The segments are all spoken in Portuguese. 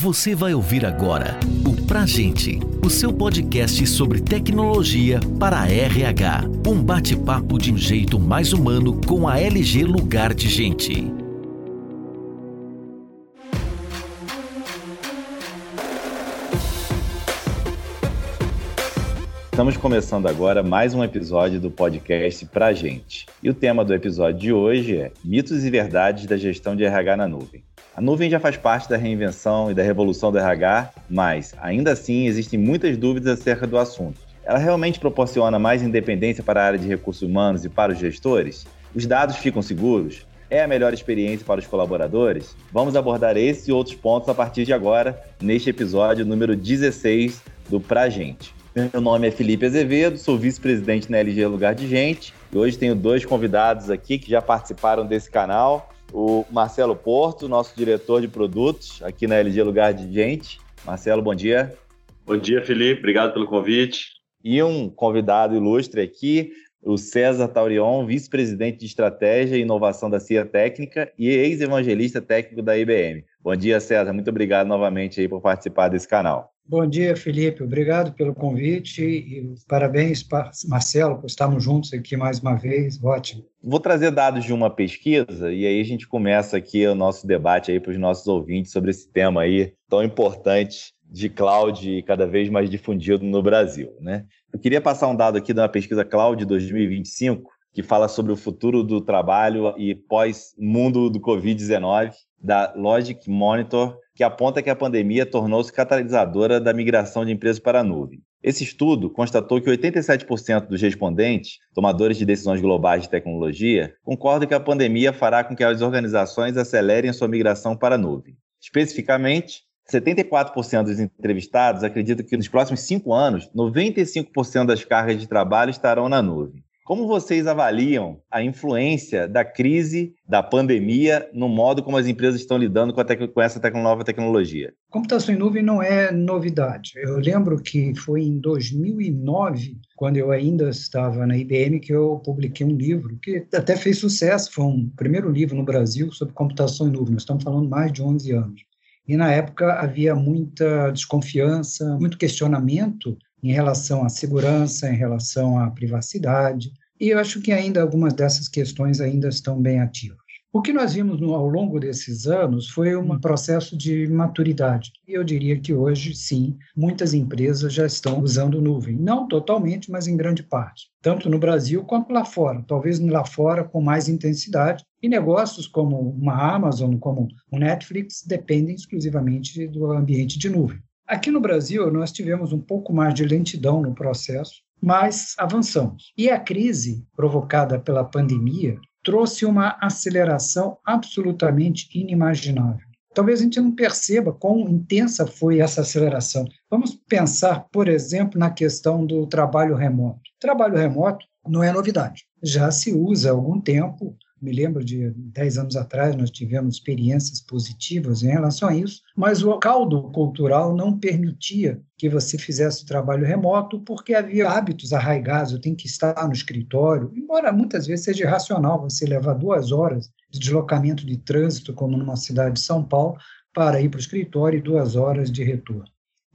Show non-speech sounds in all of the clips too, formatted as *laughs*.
Você vai ouvir agora o Pra Gente, o seu podcast sobre tecnologia para a RH. Um bate-papo de um jeito mais humano com a LG Lugar de Gente. Estamos começando agora mais um episódio do podcast Pra Gente. E o tema do episódio de hoje é Mitos e Verdades da Gestão de RH na Nuvem. A nuvem já faz parte da reinvenção e da revolução do RH, mas, ainda assim, existem muitas dúvidas acerca do assunto. Ela realmente proporciona mais independência para a área de recursos humanos e para os gestores? Os dados ficam seguros? É a melhor experiência para os colaboradores? Vamos abordar esse e outros pontos a partir de agora, neste episódio número 16 do Pra Gente. Meu nome é Felipe Azevedo, sou vice-presidente na LG Lugar de Gente e hoje tenho dois convidados aqui que já participaram desse canal. O Marcelo Porto, nosso diretor de produtos aqui na LG Lugar de Gente. Marcelo, bom dia. Bom dia, Felipe. Obrigado pelo convite. E um convidado ilustre aqui, o César Taurion, vice-presidente de estratégia e inovação da CIA Técnica e ex-evangelista técnico da IBM. Bom dia, César. Muito obrigado novamente aí por participar desse canal. Bom dia, Felipe. Obrigado pelo convite e parabéns, Marcelo, por estarmos juntos aqui mais uma vez. Ótimo. Vou trazer dados de uma pesquisa e aí a gente começa aqui o nosso debate aí para os nossos ouvintes sobre esse tema aí tão importante de cloud cada vez mais difundido no Brasil, né? Eu queria passar um dado aqui da pesquisa Cloud 2025 que fala sobre o futuro do trabalho e pós-mundo do Covid-19, da Logic Monitor, que aponta que a pandemia tornou-se catalisadora da migração de empresas para a nuvem. Esse estudo constatou que 87% dos respondentes, tomadores de decisões globais de tecnologia, concordam que a pandemia fará com que as organizações acelerem sua migração para a nuvem. Especificamente, 74% dos entrevistados acreditam que nos próximos cinco anos, 95% das cargas de trabalho estarão na nuvem. Como vocês avaliam a influência da crise, da pandemia, no modo como as empresas estão lidando com, com essa nova tecnologia? Computação em nuvem não é novidade. Eu lembro que foi em 2009, quando eu ainda estava na IBM, que eu publiquei um livro que até fez sucesso. Foi um primeiro livro no Brasil sobre computação em nuvem. Nós estamos falando mais de 11 anos. E na época havia muita desconfiança, muito questionamento em relação à segurança, em relação à privacidade, e eu acho que ainda algumas dessas questões ainda estão bem ativas. O que nós vimos no, ao longo desses anos foi um hum. processo de maturidade. E eu diria que hoje, sim, muitas empresas já estão usando nuvem. Não totalmente, mas em grande parte. Tanto no Brasil quanto lá fora. Talvez lá fora com mais intensidade. E negócios como uma Amazon, como o Netflix, dependem exclusivamente do ambiente de nuvem. Aqui no Brasil, nós tivemos um pouco mais de lentidão no processo, mas avançamos. E a crise provocada pela pandemia trouxe uma aceleração absolutamente inimaginável. Talvez a gente não perceba quão intensa foi essa aceleração. Vamos pensar, por exemplo, na questão do trabalho remoto. Trabalho remoto não é novidade. Já se usa há algum tempo me lembro de 10 anos atrás nós tivemos experiências positivas em relação a isso, mas o caldo cultural não permitia que você fizesse o trabalho remoto porque havia hábitos arraigados, eu tenho que estar no escritório, embora muitas vezes seja irracional você levar duas horas de deslocamento de trânsito, como numa cidade de São Paulo, para ir para o escritório e duas horas de retorno.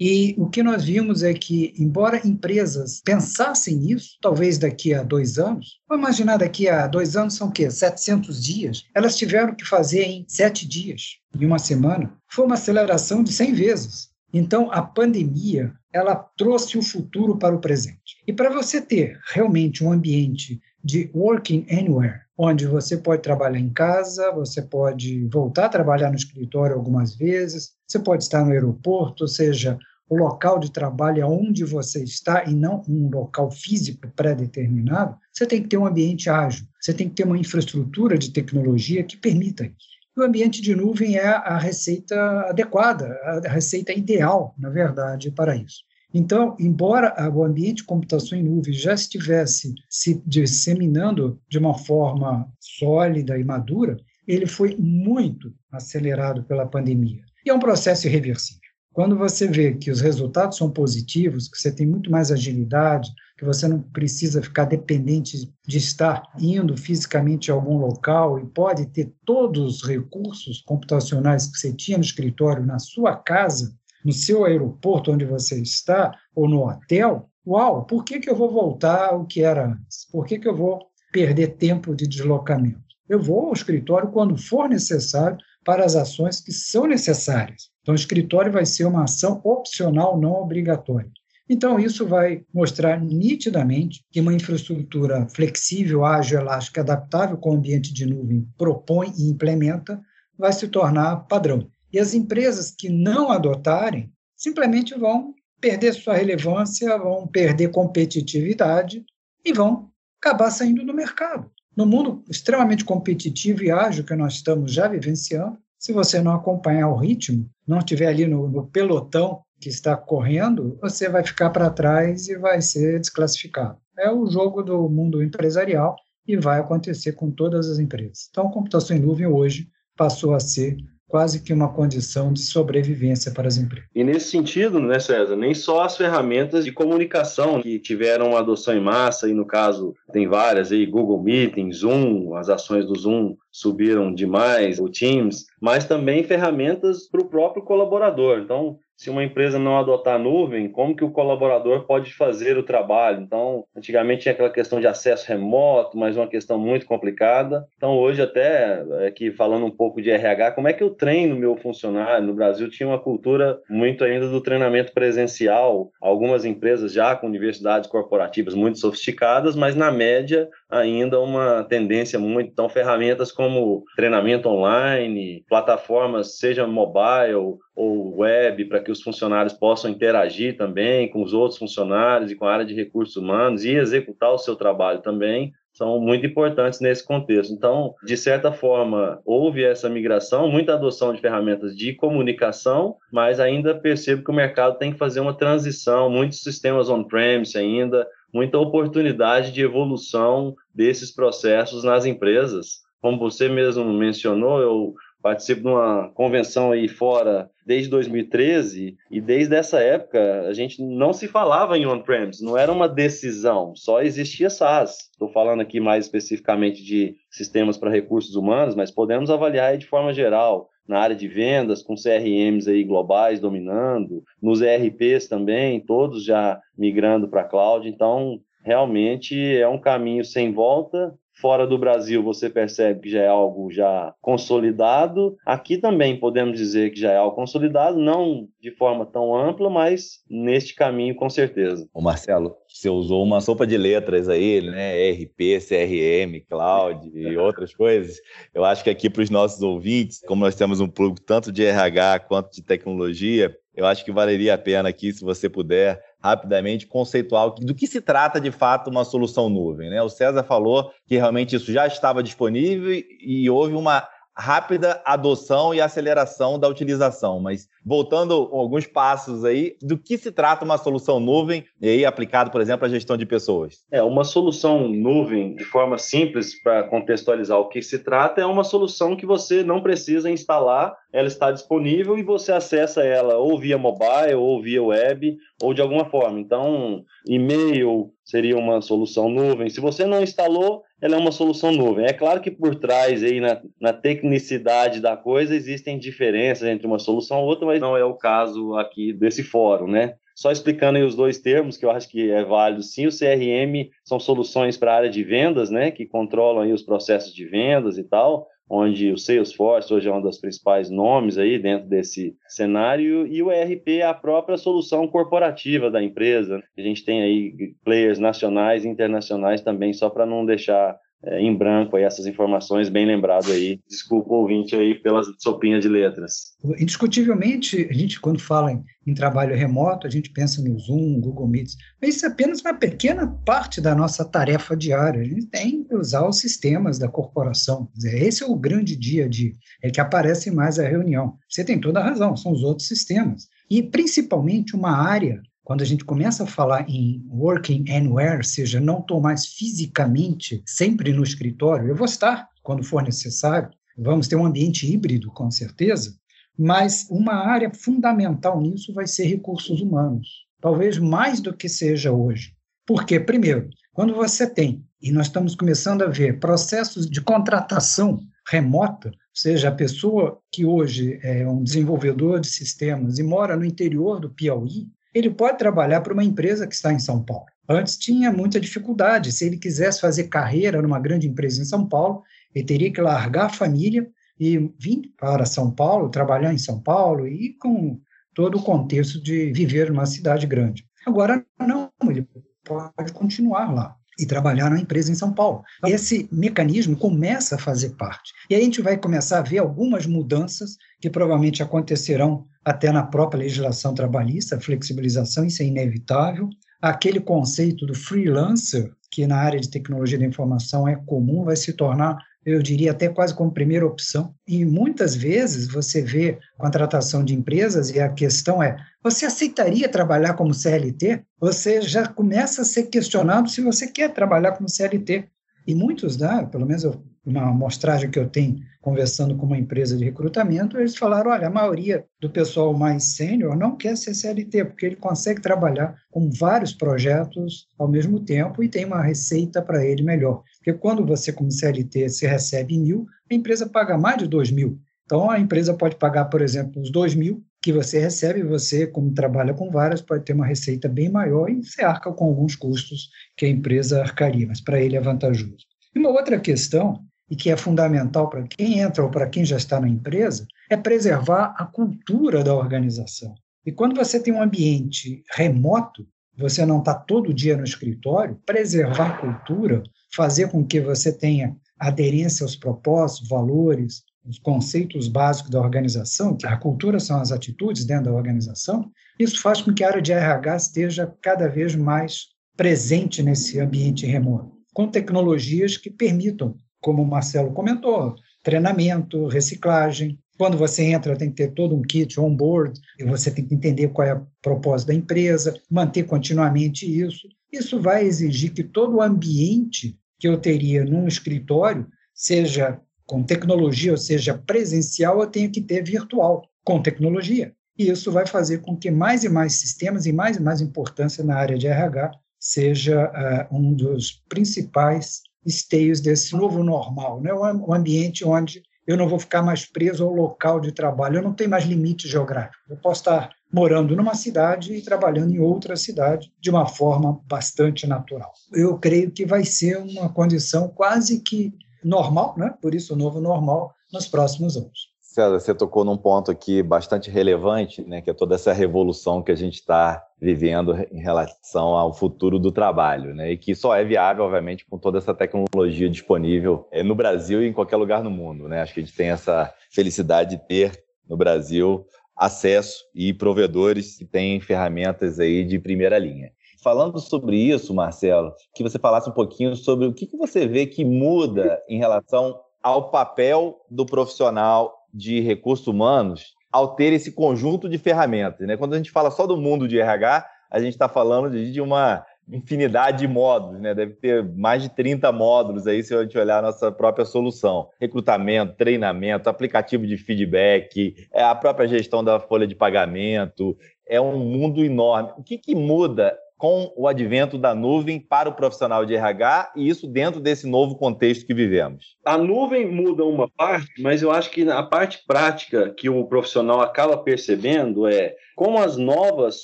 E o que nós vimos é que, embora empresas pensassem nisso, talvez daqui a dois anos, vamos imaginar daqui a dois anos são o quê? 700 dias. Elas tiveram que fazer em sete dias, em uma semana. Foi uma aceleração de 100 vezes. Então, a pandemia, ela trouxe o futuro para o presente. E para você ter realmente um ambiente de working anywhere, onde você pode trabalhar em casa, você pode voltar a trabalhar no escritório algumas vezes, você pode estar no aeroporto, ou seja, o local de trabalho é onde você está e não um local físico pré-determinado, você tem que ter um ambiente ágil, você tem que ter uma infraestrutura de tecnologia que permita isso. E o ambiente de nuvem é a receita adequada, a receita ideal, na verdade, para isso. Então, embora o ambiente de computação em nuvem já estivesse se disseminando de uma forma sólida e madura, ele foi muito acelerado pela pandemia. E é um processo irreversível. Quando você vê que os resultados são positivos, que você tem muito mais agilidade, que você não precisa ficar dependente de estar indo fisicamente a algum local e pode ter todos os recursos computacionais que você tinha no escritório na sua casa, no seu aeroporto onde você está ou no hotel, uau, por que, que eu vou voltar ao que era antes? Por que, que eu vou perder tempo de deslocamento? Eu vou ao escritório quando for necessário para as ações que são necessárias. Então, o escritório vai ser uma ação opcional, não obrigatória. Então, isso vai mostrar nitidamente que uma infraestrutura flexível, ágil, elástica, adaptável com o ambiente de nuvem propõe e implementa, vai se tornar padrão. E as empresas que não adotarem simplesmente vão perder sua relevância, vão perder competitividade e vão acabar saindo do mercado. No mundo extremamente competitivo e ágil que nós estamos já vivenciando, se você não acompanhar o ritmo, não estiver ali no, no pelotão que está correndo, você vai ficar para trás e vai ser desclassificado. É o jogo do mundo empresarial e vai acontecer com todas as empresas. Então, computação em nuvem hoje passou a ser quase que uma condição de sobrevivência para as empresas. E nesse sentido, né, César, nem só as ferramentas de comunicação que tiveram uma adoção em massa, e no caso tem várias aí, Google Meeting, Zoom, as ações do Zoom subiram demais, o Teams, mas também ferramentas para o próprio colaborador. Então, se uma empresa não adotar a nuvem, como que o colaborador pode fazer o trabalho? Então, antigamente tinha aquela questão de acesso remoto, mas uma questão muito complicada. Então, hoje até, aqui falando um pouco de RH, como é que eu treino meu funcionário? No Brasil tinha uma cultura muito ainda do treinamento presencial, algumas empresas já com universidades corporativas muito sofisticadas, mas na média ainda uma tendência muito. Então, ferramentas como treinamento online, plataformas, seja mobile ou web, para que os funcionários possam interagir também com os outros funcionários e com a área de recursos humanos e executar o seu trabalho também, são muito importantes nesse contexto. Então, de certa forma, houve essa migração, muita adoção de ferramentas de comunicação, mas ainda percebo que o mercado tem que fazer uma transição, muitos sistemas on-premise ainda, muita oportunidade de evolução desses processos nas empresas. Como você mesmo mencionou, eu participo de uma convenção aí fora desde 2013 e desde essa época a gente não se falava em on-premise, não era uma decisão, só existia SaaS. Estou falando aqui mais especificamente de sistemas para recursos humanos, mas podemos avaliar de forma geral na área de vendas, com CRMs aí globais dominando, nos ERPs também, todos já migrando para cloud. Então, realmente é um caminho sem volta Fora do Brasil, você percebe que já é algo já consolidado. Aqui também podemos dizer que já é algo consolidado, não de forma tão ampla, mas neste caminho com certeza. O Marcelo, você usou uma sopa de letras aí, né? ERP, CRM, cloud e *laughs* outras coisas. Eu acho que aqui para os nossos ouvintes, como nós temos um público tanto de RH quanto de tecnologia, eu acho que valeria a pena aqui, se você puder, rapidamente conceitual do que se trata de fato uma solução nuvem. Né? O César falou que realmente isso já estava disponível e houve uma rápida adoção e aceleração da utilização. Mas voltando alguns passos aí, do que se trata uma solução nuvem e aí aplicado, por exemplo, à gestão de pessoas? É, uma solução nuvem, de forma simples para contextualizar o que se trata, é uma solução que você não precisa instalar, ela está disponível e você acessa ela ou via mobile, ou via web, ou de alguma forma. Então, e-mail seria uma solução nuvem. Se você não instalou, ela é uma solução nuvem. É claro que por trás aí na, na tecnicidade da coisa existem diferenças entre uma solução e outra, mas não é o caso aqui desse fórum, né? Só explicando aí os dois termos, que eu acho que é válido sim, o CRM são soluções para a área de vendas, né, que controlam aí os processos de vendas e tal, onde o Salesforce hoje é um dos principais nomes aí dentro desse cenário, e o ERP é a própria solução corporativa da empresa. A gente tem aí players nacionais e internacionais também, só para não deixar é, em branco aí essas informações, bem lembrado aí. Desculpa o ouvinte aí pelas sopinhas de letras. Indiscutivelmente, a gente quando fala em, em, trabalho remoto, a gente pensa no Zoom, Google Meets, mas isso é apenas uma pequena parte da nossa tarefa diária. A gente tem que usar os sistemas da corporação. Esse é o grande dia a dia, é que aparece mais a reunião. Você tem toda a razão, são os outros sistemas. E principalmente uma área quando a gente começa a falar em working anywhere, seja, não estou mais fisicamente sempre no escritório, eu vou estar quando for necessário, vamos ter um ambiente híbrido, com certeza, mas uma área fundamental nisso vai ser recursos humanos, talvez mais do que seja hoje. Porque, primeiro, quando você tem, e nós estamos começando a ver processos de contratação remota, ou seja, a pessoa que hoje é um desenvolvedor de sistemas e mora no interior do Piauí, ele pode trabalhar para uma empresa que está em São Paulo. Antes tinha muita dificuldade. Se ele quisesse fazer carreira numa grande empresa em São Paulo, ele teria que largar a família e vir para São Paulo, trabalhar em São Paulo e com todo o contexto de viver numa cidade grande. Agora não, ele pode continuar lá e trabalhar na empresa em São Paulo. Esse mecanismo começa a fazer parte. E aí a gente vai começar a ver algumas mudanças que provavelmente acontecerão até na própria legislação trabalhista, flexibilização, isso é inevitável. Aquele conceito do freelancer, que na área de tecnologia da informação é comum, vai se tornar eu diria até quase como primeira opção. E muitas vezes você vê contratação de empresas e a questão é: você aceitaria trabalhar como CLT? Você já começa a ser questionado se você quer trabalhar como CLT. E muitos, né, pelo menos eu uma amostragem que eu tenho conversando com uma empresa de recrutamento, eles falaram, olha, a maioria do pessoal mais sênior não quer ser CLT, porque ele consegue trabalhar com vários projetos ao mesmo tempo e tem uma receita para ele melhor. Porque quando você, como CLT, se recebe mil, a empresa paga mais de dois mil. Então, a empresa pode pagar, por exemplo, os dois mil que você recebe, você, como trabalha com várias, pode ter uma receita bem maior e você arca com alguns custos que a empresa arcaria, mas para ele é vantajoso. E uma outra questão e que é fundamental para quem entra ou para quem já está na empresa, é preservar a cultura da organização. E quando você tem um ambiente remoto, você não está todo dia no escritório, preservar a cultura, fazer com que você tenha aderência aos propósitos, valores, os conceitos básicos da organização, que a cultura são as atitudes dentro da organização, isso faz com que a área de RH esteja cada vez mais presente nesse ambiente remoto, com tecnologias que permitam como o Marcelo comentou, treinamento, reciclagem. Quando você entra, tem que ter todo um kit on-board, e você tem que entender qual é o propósito da empresa, manter continuamente isso. Isso vai exigir que todo o ambiente que eu teria num escritório, seja com tecnologia, ou seja presencial, eu tenha que ter virtual, com tecnologia. E isso vai fazer com que mais e mais sistemas e mais e mais importância na área de RH seja uh, um dos principais esteios desse novo normal, né? um ambiente onde eu não vou ficar mais preso ao local de trabalho, eu não tenho mais limite geográfico. Eu posso estar morando numa cidade e trabalhando em outra cidade de uma forma bastante natural. Eu creio que vai ser uma condição quase que normal, né? por isso o novo normal, nos próximos anos. César, você tocou num ponto aqui bastante relevante, né, que é toda essa revolução que a gente está vivendo em relação ao futuro do trabalho, né, e que só é viável, obviamente, com toda essa tecnologia disponível é, no Brasil e em qualquer lugar no mundo. Né? Acho que a gente tem essa felicidade de ter no Brasil acesso e provedores que têm ferramentas aí de primeira linha. Falando sobre isso, Marcelo, que você falasse um pouquinho sobre o que, que você vê que muda em relação ao papel do profissional de recursos humanos ao ter esse conjunto de ferramentas. Né? Quando a gente fala só do mundo de RH, a gente está falando de, uma infinidade de módulos, né? deve ter mais de 30 módulos aí se a gente olhar a nossa própria solução. Recrutamento, treinamento, aplicativo de feedback, é a própria gestão da folha de pagamento, é um mundo enorme. O que, que muda com o advento da nuvem para o profissional de RH e isso dentro desse novo contexto que vivemos? A nuvem muda uma parte, mas eu acho que a parte prática que o profissional acaba percebendo é como as novas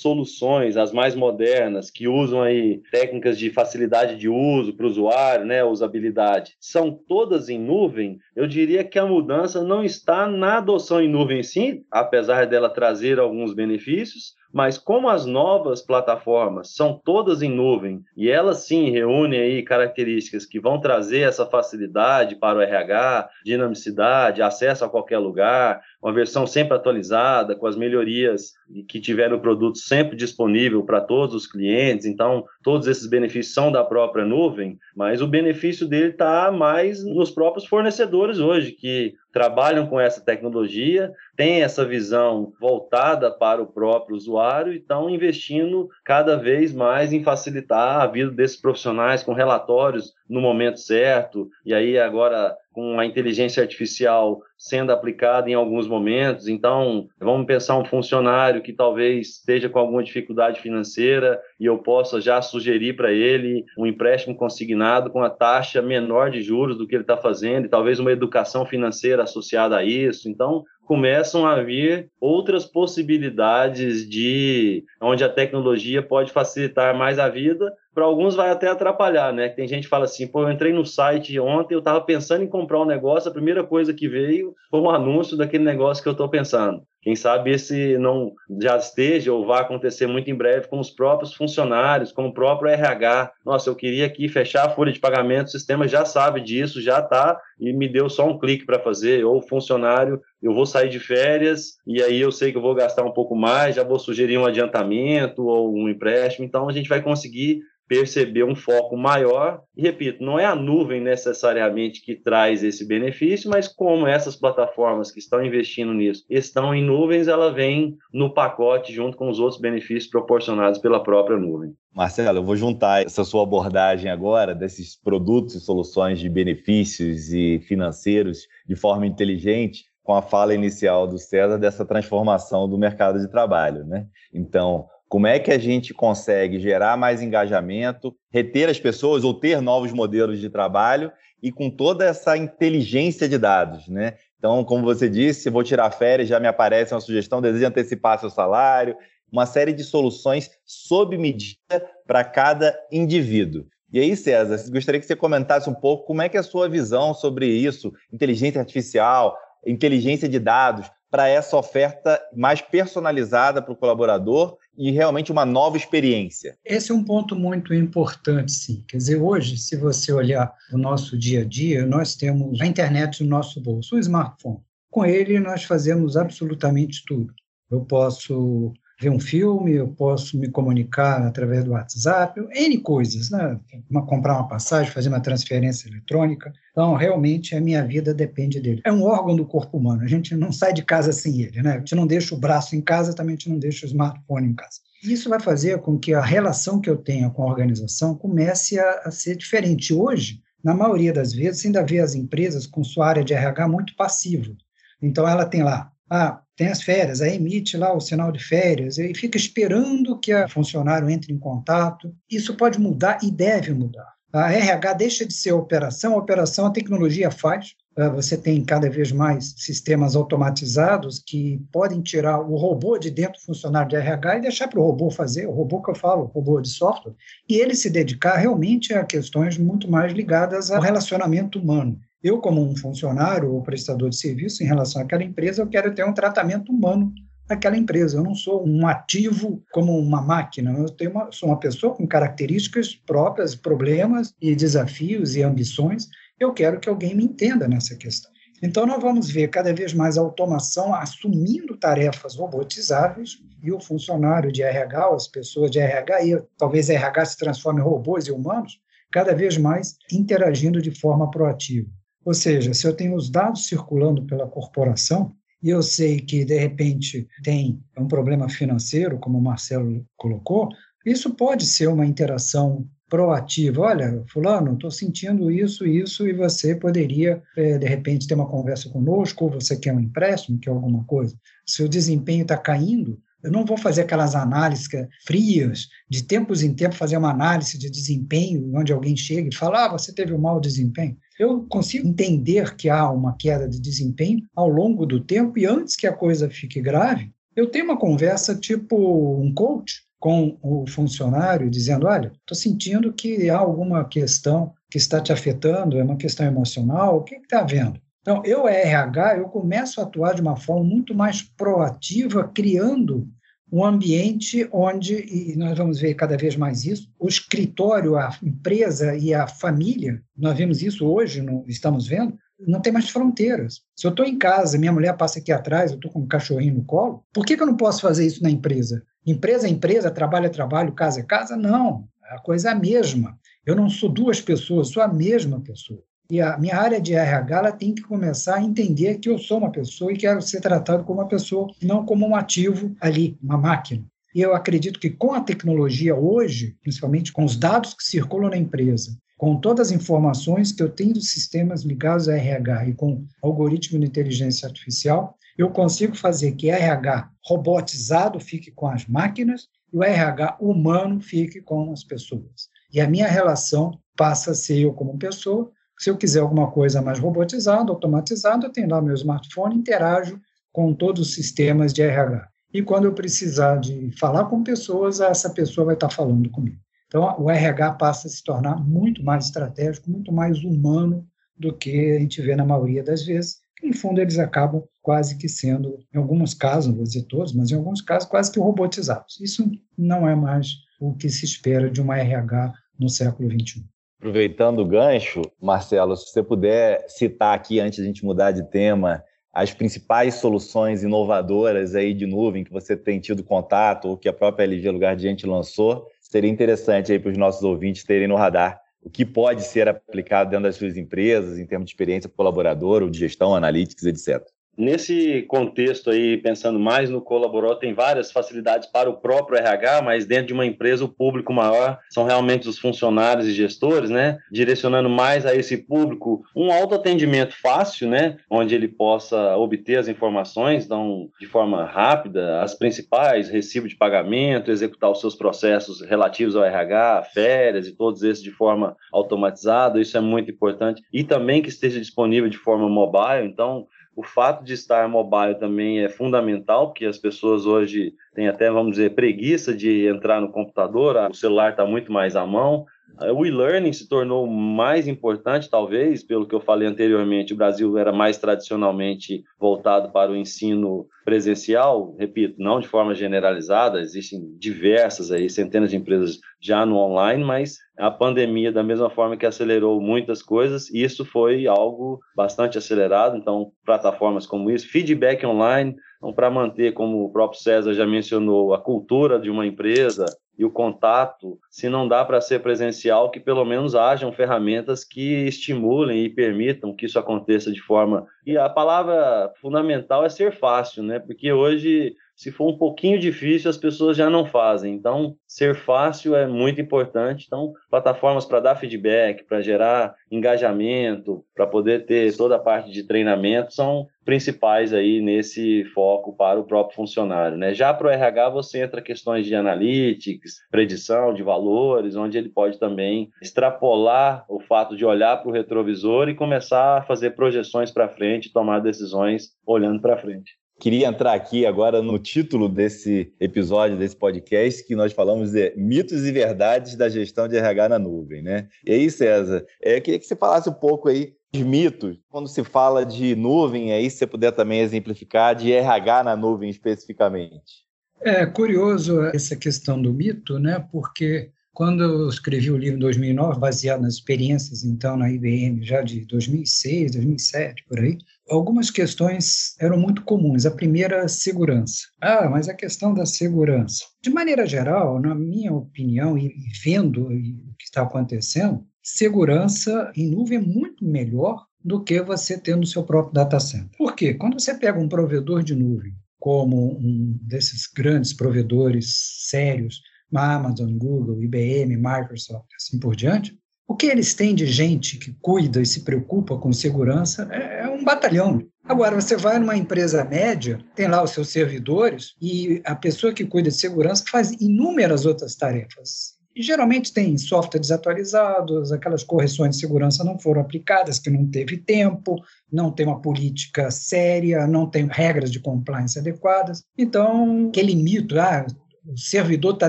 soluções, as mais modernas, que usam aí técnicas de facilidade de uso para o usuário, né, usabilidade, são todas em nuvem, eu diria que a mudança não está na adoção em nuvem sim, apesar dela trazer alguns benefícios, mas como as novas plataformas são todas em nuvem e elas sim reúnem aí características que vão trazer essa facilidade para o RH, dinamicidade, acesso a qualquer lugar, uma versão sempre atualizada, com as melhorias que tiver o produto sempre disponível para todos os clientes. Então, todos esses benefícios são da própria nuvem, mas o benefício dele está mais nos próprios fornecedores hoje, que trabalham com essa tecnologia, têm essa visão voltada para o próprio usuário e estão investindo cada vez mais em facilitar a vida desses profissionais com relatórios no momento certo. E aí agora com a inteligência artificial sendo aplicada em alguns momentos. Então, vamos pensar um funcionário que talvez esteja com alguma dificuldade financeira e eu possa já sugerir para ele um empréstimo consignado com a taxa menor de juros do que ele está fazendo e talvez uma educação financeira associada a isso. Então, começam a vir outras possibilidades de onde a tecnologia pode facilitar mais a vida. Para alguns vai até atrapalhar, né? Tem gente que fala assim, pô, eu entrei no site ontem, eu estava pensando em comprar um negócio, a primeira coisa que veio foi um anúncio daquele negócio que eu estou pensando. Quem sabe esse não já esteja ou vai acontecer muito em breve com os próprios funcionários, com o próprio RH. Nossa, eu queria aqui fechar a folha de pagamento, o sistema já sabe disso, já está e me deu só um clique para fazer. Ou funcionário, eu vou sair de férias e aí eu sei que eu vou gastar um pouco mais, já vou sugerir um adiantamento ou um empréstimo. Então a gente vai conseguir perceber um foco maior. E repito, não é a nuvem necessariamente que traz esse benefício, mas como essas plataformas que estão investindo nisso estão em nuvens, ela vem no pacote junto com os outros benefícios proporcionados pela própria nuvem. Marcelo, eu vou juntar essa sua abordagem agora desses produtos e soluções de benefícios e financeiros de forma inteligente com a fala inicial do César dessa transformação do mercado de trabalho, né? Então, como é que a gente consegue gerar mais engajamento, reter as pessoas ou ter novos modelos de trabalho e com toda essa inteligência de dados, né? Então, como você disse, vou tirar férias, já me aparece uma sugestão, deseja antecipar seu salário, uma série de soluções sob medida para cada indivíduo. E aí, César, gostaria que você comentasse um pouco como é que é a sua visão sobre isso, inteligência artificial, inteligência de dados, para essa oferta mais personalizada para o colaborador e realmente uma nova experiência. Esse é um ponto muito importante, sim. Quer dizer, hoje, se você olhar o nosso dia a dia, nós temos a internet no nosso bolso, o smartphone. Com ele, nós fazemos absolutamente tudo. Eu posso ver um filme, eu posso me comunicar através do WhatsApp, N coisas, né? Uma, comprar uma passagem, fazer uma transferência eletrônica. Então, realmente, a minha vida depende dele. É um órgão do corpo humano, a gente não sai de casa sem ele, né? A gente não deixa o braço em casa, também a gente não deixa o smartphone em casa. Isso vai fazer com que a relação que eu tenha com a organização comece a, a ser diferente. Hoje, na maioria das vezes, ainda vê as empresas com sua área de RH muito passivo. Então, ela tem lá ah, tem as férias, aí emite lá o sinal de férias e fica esperando que o funcionário entre em contato. Isso pode mudar e deve mudar. A RH deixa de ser operação, a operação a tecnologia faz. Ah, você tem cada vez mais sistemas automatizados que podem tirar o robô de dentro do funcionário de RH e deixar para o robô fazer, o robô que eu falo, o robô de software, e ele se dedicar realmente a questões muito mais ligadas ao relacionamento humano. Eu, como um funcionário ou prestador de serviço em relação àquela empresa, eu quero ter um tratamento humano naquela empresa. Eu não sou um ativo como uma máquina. Eu tenho uma, sou uma pessoa com características próprias, problemas e desafios e ambições. Eu quero que alguém me entenda nessa questão. Então, nós vamos ver cada vez mais automação assumindo tarefas robotizáveis e o funcionário de RH, as pessoas de RH, e talvez a RH se transforme em robôs e humanos, cada vez mais interagindo de forma proativa. Ou seja, se eu tenho os dados circulando pela corporação e eu sei que, de repente, tem um problema financeiro, como o Marcelo colocou, isso pode ser uma interação proativa. Olha, fulano, estou sentindo isso, isso, e você poderia, é, de repente, ter uma conversa conosco, ou você quer um empréstimo, quer alguma coisa. Se o desempenho está caindo, eu não vou fazer aquelas análises frias, de tempos em tempos fazer uma análise de desempenho, onde alguém chega e fala, ah, você teve um mau desempenho. Eu consigo entender que há uma queda de desempenho ao longo do tempo e antes que a coisa fique grave, eu tenho uma conversa tipo um coach com o funcionário dizendo, olha, estou sentindo que há alguma questão que está te afetando, é uma questão emocional, o que está havendo? Então, eu, RH, eu começo a atuar de uma forma muito mais proativa, criando um ambiente onde, e nós vamos ver cada vez mais isso, o escritório, a empresa e a família, nós vemos isso hoje, estamos vendo, não tem mais fronteiras. Se eu estou em casa, minha mulher passa aqui atrás, eu estou com um cachorrinho no colo, por que, que eu não posso fazer isso na empresa? Empresa é empresa, trabalho é trabalho, casa é casa? Não, a coisa é a mesma. Eu não sou duas pessoas, sou a mesma pessoa. E a minha área de RH ela tem que começar a entender que eu sou uma pessoa e quero ser tratado como uma pessoa, não como um ativo ali, uma máquina. E eu acredito que com a tecnologia hoje, principalmente com os dados que circulam na empresa, com todas as informações que eu tenho dos sistemas ligados a RH e com algoritmo de inteligência artificial, eu consigo fazer que RH robotizado fique com as máquinas e o RH humano fique com as pessoas. E a minha relação passa a ser eu como pessoa. Se eu quiser alguma coisa mais robotizada, automatizada, eu tenho lá meu smartphone, interajo com todos os sistemas de RH. E quando eu precisar de falar com pessoas, essa pessoa vai estar falando comigo. Então, o RH passa a se tornar muito mais estratégico, muito mais humano do que a gente vê na maioria das vezes. Em fundo, eles acabam quase que sendo, em alguns casos, não vou dizer todos, mas em alguns casos, quase que robotizados. Isso não é mais o que se espera de uma RH no século XXI. Aproveitando o gancho, Marcelo, se você puder citar aqui, antes de a gente mudar de tema, as principais soluções inovadoras aí de nuvem que você tem tido contato ou que a própria LG Lugar de Gente lançou, seria interessante aí para os nossos ouvintes terem no radar o que pode ser aplicado dentro das suas empresas, em termos de experiência colaborador, ou de gestão, analytics, etc. Nesse contexto aí, pensando mais no colaborador, tem várias facilidades para o próprio RH, mas dentro de uma empresa, o público maior são realmente os funcionários e gestores, né? Direcionando mais a esse público um autoatendimento fácil, né? Onde ele possa obter as informações, então, de forma rápida, as principais, recibo de pagamento, executar os seus processos relativos ao RH, férias e todos esses de forma automatizada, isso é muito importante. E também que esteja disponível de forma mobile, então, o fato de estar mobile também é fundamental, porque as pessoas hoje têm até, vamos dizer, preguiça de entrar no computador, o celular está muito mais à mão. O e-learning se tornou mais importante, talvez, pelo que eu falei anteriormente. O Brasil era mais tradicionalmente voltado para o ensino presencial, repito, não de forma generalizada, existem diversas aí, centenas de empresas já no online, mas a pandemia, da mesma forma que acelerou muitas coisas, isso foi algo bastante acelerado. Então, plataformas como isso, feedback online, então, para manter, como o próprio César já mencionou, a cultura de uma empresa, e o contato, se não dá para ser presencial, que pelo menos hajam ferramentas que estimulem e permitam que isso aconteça de forma. E a palavra fundamental é ser fácil, né? Porque hoje se for um pouquinho difícil, as pessoas já não fazem. Então, ser fácil é muito importante. Então, plataformas para dar feedback, para gerar engajamento, para poder ter toda a parte de treinamento são principais aí nesse foco para o próprio funcionário. Né? Já para o RH, você entra questões de analytics, predição de valores, onde ele pode também extrapolar o fato de olhar para o retrovisor e começar a fazer projeções para frente, tomar decisões olhando para frente. Queria entrar aqui agora no título desse episódio, desse podcast, que nós falamos de mitos e verdades da gestão de RH na nuvem, né? E aí, César, é, eu queria que você falasse um pouco aí de mitos, quando se fala de nuvem, aí se você puder também exemplificar de RH na nuvem especificamente. É curioso essa questão do mito, né? Porque quando eu escrevi o livro em 2009, baseado nas experiências então na IBM já de 2006, 2007 por aí, algumas questões eram muito comuns. A primeira, segurança. Ah, mas a questão da segurança. De maneira geral, na minha opinião, e vendo o que está acontecendo, segurança em nuvem é muito melhor do que você ter no seu próprio data center. Por quê? Quando você pega um provedor de nuvem, como um desses grandes provedores sérios, Amazon, Google, IBM, Microsoft, assim por diante, o que eles têm de gente que cuida e se preocupa com segurança é, é um batalhão. Agora, você vai numa empresa média, tem lá os seus servidores, e a pessoa que cuida de segurança faz inúmeras outras tarefas. E geralmente tem software desatualizados, aquelas correções de segurança não foram aplicadas, que não teve tempo, não tem uma política séria, não tem regras de compliance adequadas. Então, aquele mito, ah, o servidor está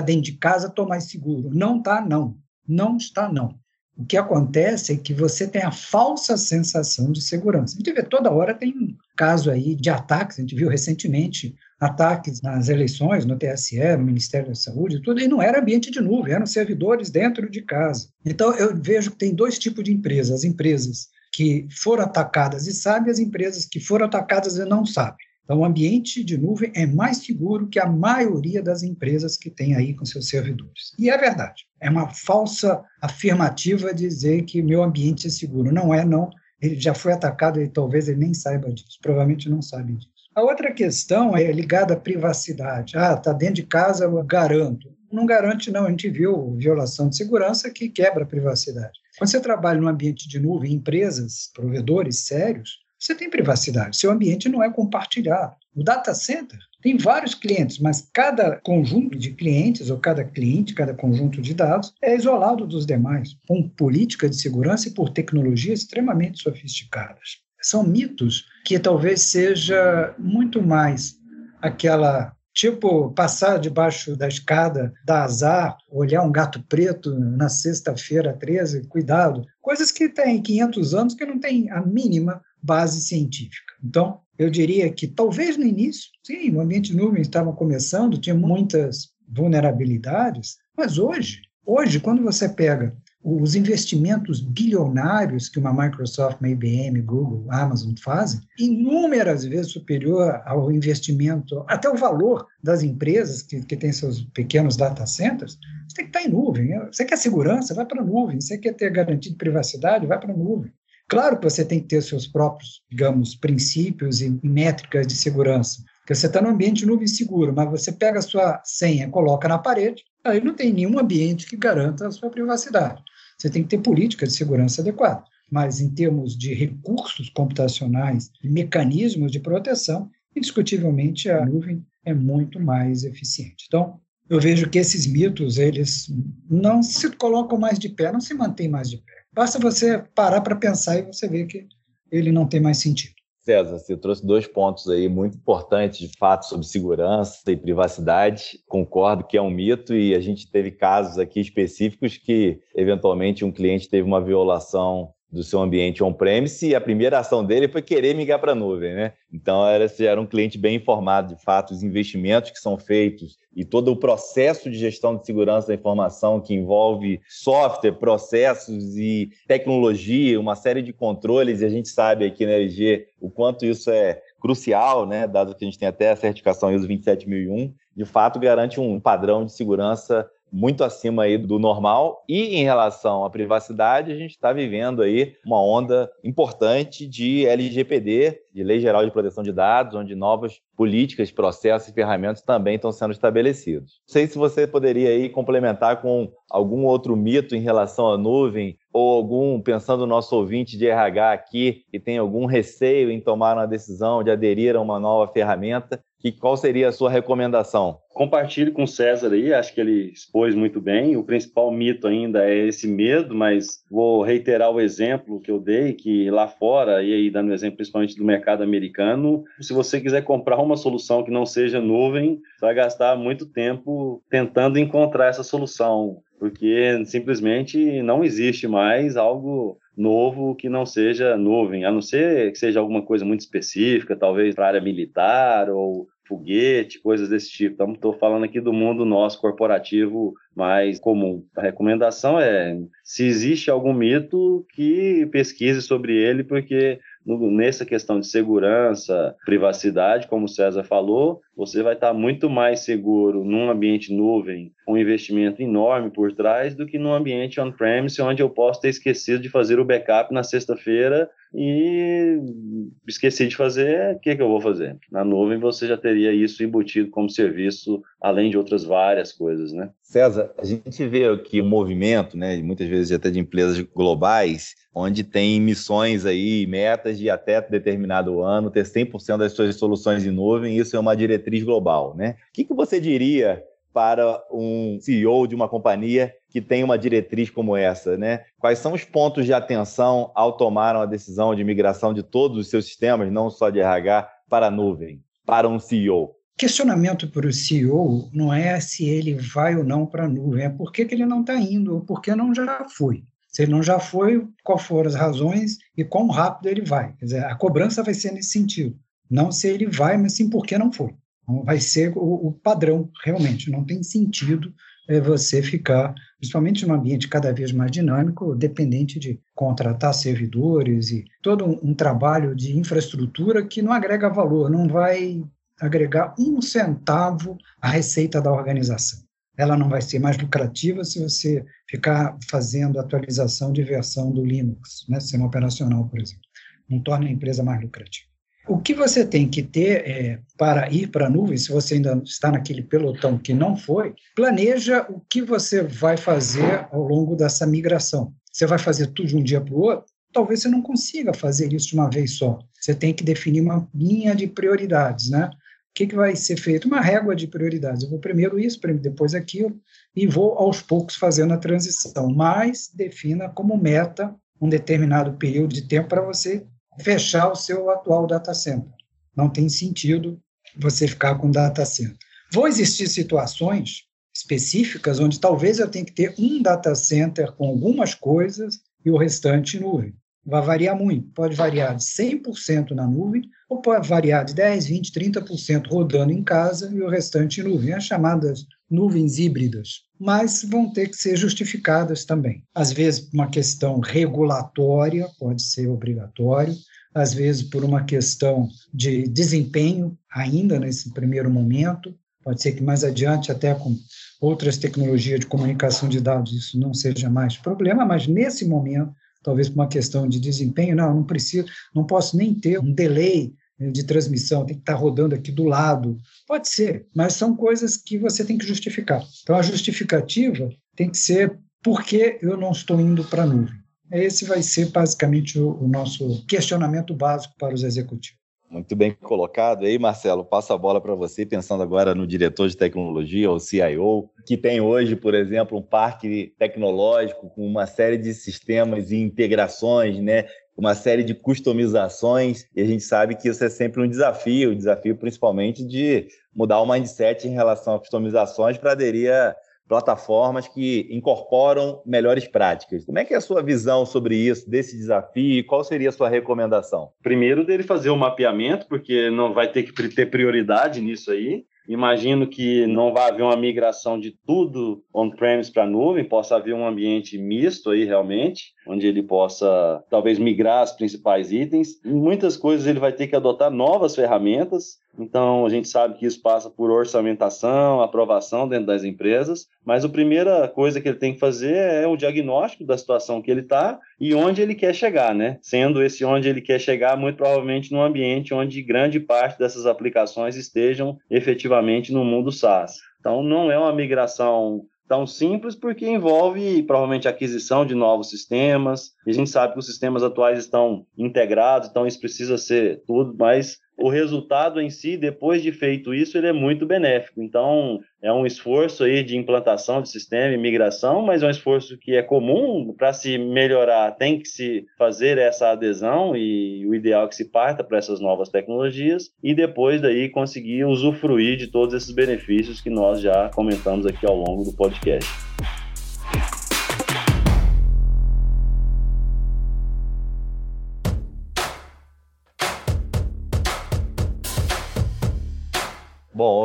dentro de casa, estou mais seguro. Não está, não. Não está, não. O que acontece é que você tem a falsa sensação de segurança. A gente vê toda hora tem um caso aí de ataques, a gente viu recentemente ataques nas eleições, no TSE, no Ministério da Saúde, tudo, e não era ambiente de nuvem, eram servidores dentro de casa. Então, eu vejo que tem dois tipos de empresas: as empresas que foram atacadas e sabem, as empresas que foram atacadas e não sabem. Então, o ambiente de nuvem é mais seguro que a maioria das empresas que tem aí com seus servidores. E é verdade. É uma falsa afirmativa dizer que meu ambiente é seguro. Não é, não. Ele já foi atacado e talvez ele nem saiba disso. Provavelmente não sabe disso. A outra questão é ligada à privacidade. Ah, está dentro de casa, eu garanto. Não garante, não. A gente viu violação de segurança que quebra a privacidade. Quando você trabalha num ambiente de nuvem, empresas, provedores sérios, você tem privacidade. Seu ambiente não é compartilhado. O data center tem vários clientes, mas cada conjunto de clientes, ou cada cliente, cada conjunto de dados, é isolado dos demais, com política de segurança e por tecnologias extremamente sofisticadas. São mitos que talvez seja muito mais aquela Tipo, passar debaixo da escada, dar azar, olhar um gato preto na sexta-feira 13, cuidado. Coisas que têm 500 anos que não têm a mínima base científica. Então, eu diria que talvez no início, sim, o ambiente nuvem estava começando, tinha muitas vulnerabilidades, mas hoje, hoje, quando você pega os investimentos bilionários que uma Microsoft, uma IBM, Google, Amazon fazem, inúmeras vezes superior ao investimento, até o valor das empresas que, que têm seus pequenos data centers, você tem que estar em nuvem. Você quer segurança? Vai para a nuvem. Você quer ter garantia de privacidade? Vai para a nuvem. Claro que você tem que ter seus próprios, digamos, princípios e métricas de segurança, porque você está num ambiente nuvem seguro, mas você pega a sua senha, coloca na parede, aí não tem nenhum ambiente que garanta a sua privacidade. Você tem que ter política de segurança adequada. Mas em termos de recursos computacionais mecanismos de proteção, indiscutivelmente a nuvem é muito mais eficiente. Então, eu vejo que esses mitos, eles não se colocam mais de pé, não se mantêm mais de pé. Basta você parar para pensar e você vê que ele não tem mais sentido. César, você trouxe dois pontos aí muito importantes, de fato, sobre segurança e privacidade. Concordo que é um mito e a gente teve casos aqui específicos que, eventualmente, um cliente teve uma violação do seu ambiente on-premise e a primeira ação dele foi querer migrar para a nuvem, né? Então, era, era um cliente bem informado, de fato, os investimentos que são feitos e todo o processo de gestão de segurança da informação que envolve software, processos e tecnologia, uma série de controles, e a gente sabe aqui na LG o quanto isso é crucial, né? Dado que a gente tem até a certificação ISO 27001, de fato garante um padrão de segurança muito acima aí do normal. E em relação à privacidade, a gente está vivendo aí uma onda importante de LGPD, de Lei Geral de Proteção de Dados, onde novas políticas, processos e ferramentas também estão sendo estabelecidos. Não sei se você poderia aí complementar com algum outro mito em relação à nuvem ou algum, pensando no nosso ouvinte de RH aqui, que tem algum receio em tomar uma decisão de aderir a uma nova ferramenta, que qual seria a sua recomendação? Compartilho com o César aí, acho que ele expôs muito bem. O principal mito ainda é esse medo, mas vou reiterar o exemplo que eu dei, que lá fora, e aí dando exemplo principalmente do mercado americano, se você quiser comprar uma solução que não seja nuvem, você vai gastar muito tempo tentando encontrar essa solução, porque simplesmente não existe mais algo novo que não seja nuvem, a não ser que seja alguma coisa muito específica, talvez para a área militar ou foguete, coisas desse tipo. Então, estou falando aqui do mundo nosso corporativo mais comum. A recomendação é, se existe algum mito, que pesquise sobre ele, porque nessa questão de segurança, privacidade, como o César falou, você vai estar muito mais seguro num ambiente nuvem, com um investimento enorme por trás, do que num ambiente on-premise, onde eu posso ter esquecido de fazer o backup na sexta-feira e esqueci de fazer, o que, que eu vou fazer? Na nuvem você já teria isso embutido como serviço, além de outras várias coisas, né? César, a gente vê aqui um movimento, né, muitas vezes até de empresas globais, onde tem missões aí, metas de até determinado ano ter 100% das suas soluções em nuvem, isso é uma diretriz global, né? O que, que você diria para um CEO de uma companhia que tem uma diretriz como essa, né? Quais são os pontos de atenção ao tomar a decisão de migração de todos os seus sistemas, não só de RH, para a nuvem, para um CEO? Questionamento para o CEO não é se ele vai ou não para a nuvem, é por que, que ele não está indo, ou por que não já foi. Se ele não já foi, quais foram as razões e quão rápido ele vai. Quer dizer, a cobrança vai ser nesse sentido. Não se ele vai, mas sim por que não foi. Então, vai ser o, o padrão, realmente. Não tem sentido é, você ficar, principalmente num ambiente cada vez mais dinâmico, dependente de contratar servidores e todo um, um trabalho de infraestrutura que não agrega valor, não vai agregar um centavo à receita da organização. Ela não vai ser mais lucrativa se você ficar fazendo atualização de versão do Linux, né, sistema operacional, por exemplo. Não torna a empresa mais lucrativa. O que você tem que ter é, para ir para a nuvem, se você ainda está naquele pelotão que não foi, planeja o que você vai fazer ao longo dessa migração. você vai fazer tudo de um dia para o outro, talvez você não consiga fazer isso de uma vez só. Você tem que definir uma linha de prioridades, né? O que, que vai ser feito? Uma régua de prioridades. Eu vou primeiro isso, depois aquilo, e vou aos poucos fazendo a transição. Mas defina como meta um determinado período de tempo para você fechar o seu atual data center. Não tem sentido você ficar com data center. Vão existir situações específicas onde talvez eu tenha que ter um data center com algumas coisas e o restante nuvem. Vai variar muito, pode variar de 100% na nuvem, ou pode variar de 10, 20, 30% rodando em casa e o restante em nuvem, as chamadas nuvens híbridas, mas vão ter que ser justificadas também. Às vezes, uma questão regulatória pode ser obrigatório, às vezes por uma questão de desempenho, ainda nesse primeiro momento, pode ser que mais adiante, até com outras tecnologias de comunicação de dados, isso não seja mais problema, mas nesse momento talvez por uma questão de desempenho, não, não preciso, não posso nem ter um delay eh, de transmissão, tem que estar rodando aqui do lado. Pode ser, mas são coisas que você tem que justificar. Então, a justificativa tem que ser por que eu não estou indo para a nuvem. Esse vai ser basicamente o, o nosso questionamento básico para os executivos. Muito bem colocado. aí, Marcelo, passo a bola para você, pensando agora no diretor de tecnologia, ou CIO, que tem hoje, por exemplo, um parque tecnológico com uma série de sistemas e integrações, né? uma série de customizações, e a gente sabe que isso é sempre um desafio, um desafio principalmente de mudar o mindset em relação a customizações para aderir a plataformas que incorporam melhores práticas. Como é que é a sua visão sobre isso, desse desafio, e qual seria a sua recomendação? Primeiro, dele fazer o mapeamento, porque não vai ter que ter prioridade nisso aí. Imagino que não vai haver uma migração de tudo on-premise para nuvem, possa haver um ambiente misto aí realmente, onde ele possa talvez migrar os principais itens. Em muitas coisas ele vai ter que adotar novas ferramentas, então a gente sabe que isso passa por orçamentação, aprovação dentro das empresas, mas a primeira coisa que ele tem que fazer é o diagnóstico da situação que ele está e onde ele quer chegar, né? Sendo esse onde ele quer chegar, muito provavelmente num ambiente onde grande parte dessas aplicações estejam efetivamente no mundo SaaS. Então não é uma migração tão simples porque envolve provavelmente aquisição de novos sistemas. E a gente sabe que os sistemas atuais estão integrados, então isso precisa ser tudo, mas o resultado em si, depois de feito isso, ele é muito benéfico. Então, é um esforço aí de implantação de sistema e migração, mas é um esforço que é comum para se melhorar, tem que se fazer essa adesão e o ideal é que se parta para essas novas tecnologias e depois daí conseguir usufruir de todos esses benefícios que nós já comentamos aqui ao longo do podcast.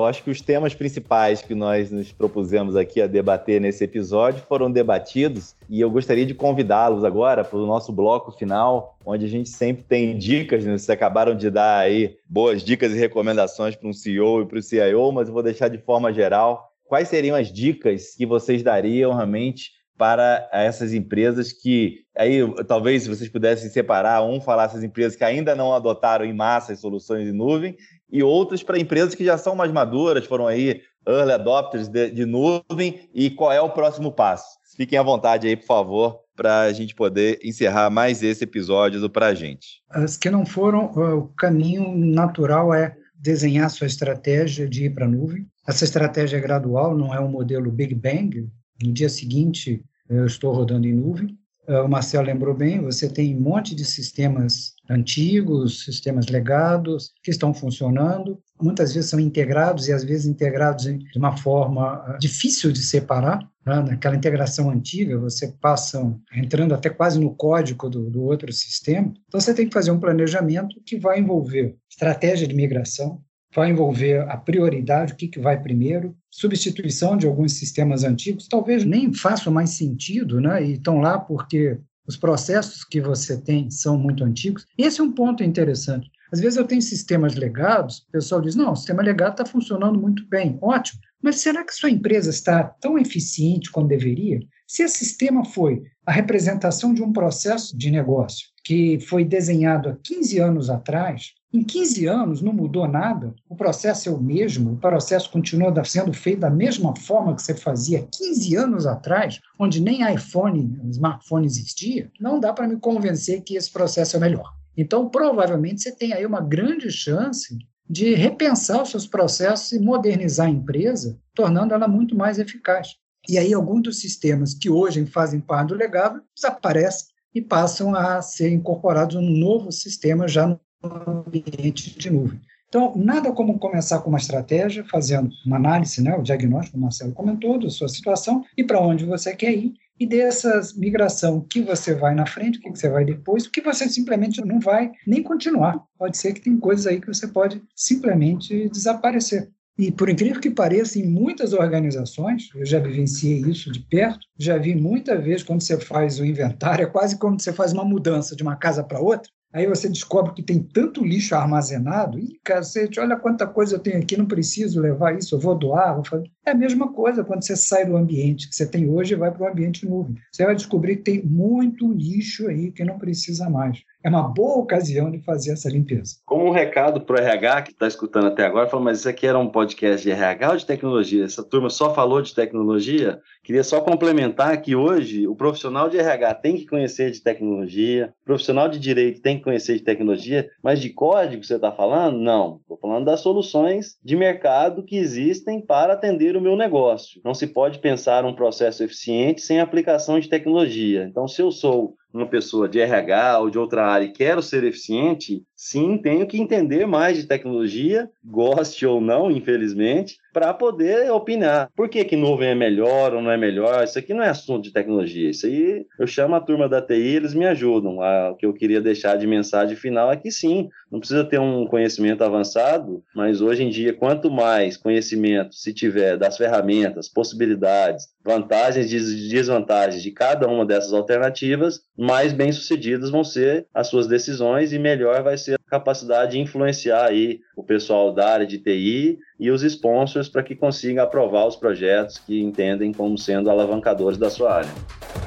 Acho que os temas principais que nós nos propusemos aqui a debater nesse episódio foram debatidos e eu gostaria de convidá-los agora para o nosso bloco final, onde a gente sempre tem dicas, né? vocês acabaram de dar aí boas dicas e recomendações para um CEO e para o CIO, mas eu vou deixar de forma geral. Quais seriam as dicas que vocês dariam realmente para essas empresas que aí talvez se vocês pudessem separar um falar essas empresas que ainda não adotaram em massa as soluções de nuvem e outras para empresas que já são mais maduras, foram aí early adopters de, de nuvem, e qual é o próximo passo? Fiquem à vontade aí, por favor, para a gente poder encerrar mais esse episódio do Pra Gente. As que não foram, o caminho natural é desenhar sua estratégia de ir para a nuvem. Essa estratégia é gradual, não é um modelo Big Bang. No dia seguinte, eu estou rodando em nuvem. Ah, o Marcel lembrou bem, você tem um monte de sistemas antigos, sistemas legados, que estão funcionando, muitas vezes são integrados e às vezes integrados de uma forma ah, difícil de separar. Né? Naquela integração antiga, você passa entrando até quase no código do, do outro sistema. Então, você tem que fazer um planejamento que vai envolver estratégia de migração, vai envolver a prioridade, o que, que vai primeiro, substituição de alguns sistemas antigos, talvez nem façam mais sentido, né? E estão lá porque os processos que você tem são muito antigos. Esse é um ponto interessante. Às vezes eu tenho sistemas legados, o pessoal diz: não, o sistema legado está funcionando muito bem, ótimo. Mas será que sua empresa está tão eficiente quanto deveria? Se esse sistema foi a representação de um processo de negócio que foi desenhado há 15 anos atrás, em 15 anos não mudou nada, o processo é o mesmo, o processo continua sendo feito da mesma forma que você fazia 15 anos atrás, onde nem iPhone, smartphone existia, não dá para me convencer que esse processo é melhor. Então, provavelmente, você tem aí uma grande chance de repensar os seus processos e modernizar a empresa, tornando ela muito mais eficaz. E aí, alguns dos sistemas que hoje fazem parte do legado desaparecem e passam a ser incorporados num novo sistema já no ambiente de nuvem. Então, nada como começar com uma estratégia, fazendo uma análise, né, o diagnóstico, o Marcelo comentou, da sua situação e para onde você quer ir, e dessa migração, que você vai na frente, o que você vai depois, o que você simplesmente não vai nem continuar. Pode ser que tem coisas aí que você pode simplesmente desaparecer. E por incrível que pareça, em muitas organizações, eu já vivenciei isso de perto, já vi muita vez quando você faz o inventário, é quase como você faz uma mudança de uma casa para outra, Aí você descobre que tem tanto lixo armazenado, e cacete, olha quanta coisa eu tenho aqui, não preciso levar isso, eu vou doar, vou fazer. É a mesma coisa quando você sai do ambiente que você tem hoje e vai para o ambiente nuvem. Você vai descobrir que tem muito lixo aí que não precisa mais é uma boa ocasião de fazer essa limpeza. Como um recado para o RH que está escutando até agora, falou, mas isso aqui era um podcast de RH ou de tecnologia? Essa turma só falou de tecnologia? Queria só complementar que hoje o profissional de RH tem que conhecer de tecnologia, o profissional de direito tem que conhecer de tecnologia, mas de código você está falando? Não. Estou falando das soluções de mercado que existem para atender o meu negócio. Não se pode pensar um processo eficiente sem aplicação de tecnologia. Então, se eu sou uma pessoa de RH ou de outra área e quero ser eficiente, sim, tenho que entender mais de tecnologia, goste ou não, infelizmente, para poder opinar. Por que, que nuvem é melhor ou não é melhor? Isso aqui não é assunto de tecnologia. Isso aí eu chamo a turma da TI, eles me ajudam. O que eu queria deixar de mensagem final é que sim, não precisa ter um conhecimento avançado, mas hoje em dia, quanto mais conhecimento se tiver das ferramentas, possibilidades, vantagens e desvantagens de cada uma dessas alternativas, mais bem-sucedidas vão ser as suas decisões e melhor vai ser capacidade de influenciar aí o pessoal da área de TI e os sponsors para que consigam aprovar os projetos que entendem como sendo alavancadores da sua área.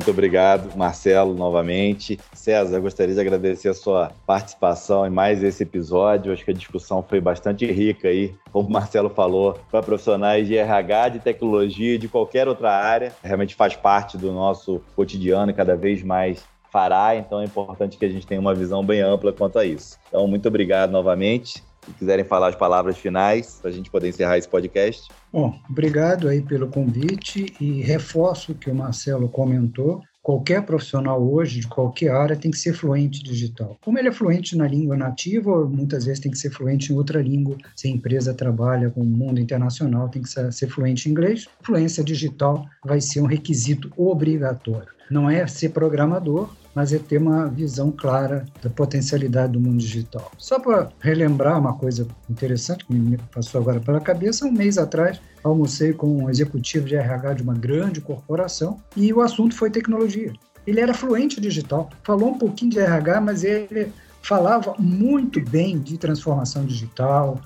Muito obrigado, Marcelo, novamente. César, gostaria de agradecer a sua participação em mais esse episódio. Acho que a discussão foi bastante rica aí, como o Marcelo falou, para profissionais de RH, de tecnologia, de qualquer outra área. Realmente faz parte do nosso cotidiano e cada vez mais fará, então é importante que a gente tenha uma visão bem ampla quanto a isso. Então, muito obrigado novamente. Se quiserem falar as palavras finais para a gente poder encerrar esse podcast. Bom, obrigado aí pelo convite e reforço o que o Marcelo comentou. Qualquer profissional hoje, de qualquer área, tem que ser fluente digital. Como ele é fluente na língua nativa, muitas vezes tem que ser fluente em outra língua. Se a empresa trabalha com o mundo internacional, tem que ser fluente em inglês. Fluência digital vai ser um requisito obrigatório. Não é ser programador, mas é ter uma visão clara da potencialidade do mundo digital. Só para relembrar uma coisa interessante que me passou agora pela cabeça, um mês atrás almocei com um executivo de RH de uma grande corporação e o assunto foi tecnologia. Ele era fluente digital, falou um pouquinho de RH, mas ele falava muito bem de transformação digital,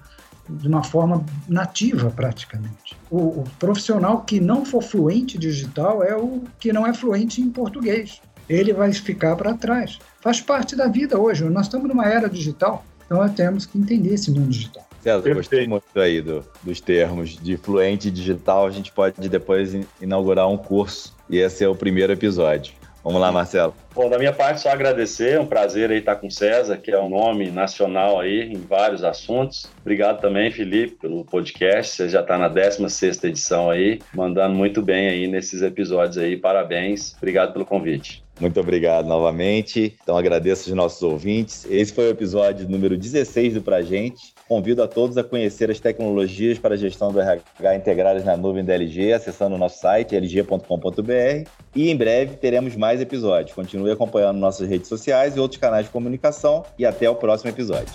de uma forma nativa praticamente. O, o, profissional que não for fluente digital é o que não é fluente em português ele vai ficar para trás. Faz parte da vida hoje. Nós estamos numa era digital, então nós temos que entender esse mundo digital. César, gostei muito aí do, dos termos de fluente digital. A gente pode depois inaugurar um curso e esse é o primeiro episódio. Vamos lá, Marcelo. Bom, da minha parte, só agradecer. É um prazer aí estar com o César, que é um nome nacional aí em vários assuntos. Obrigado também, Felipe, pelo podcast. Você já está na 16 edição aí, mandando muito bem aí nesses episódios aí. Parabéns. Obrigado pelo convite. Muito obrigado novamente. Então agradeço os nossos ouvintes. Esse foi o episódio número 16 do Pra Gente. Convido a todos a conhecer as tecnologias para a gestão do RH integradas na nuvem da LG, acessando o nosso site lg.com.br. E em breve teremos mais episódios. Continue acompanhando nossas redes sociais e outros canais de comunicação. E até o próximo episódio.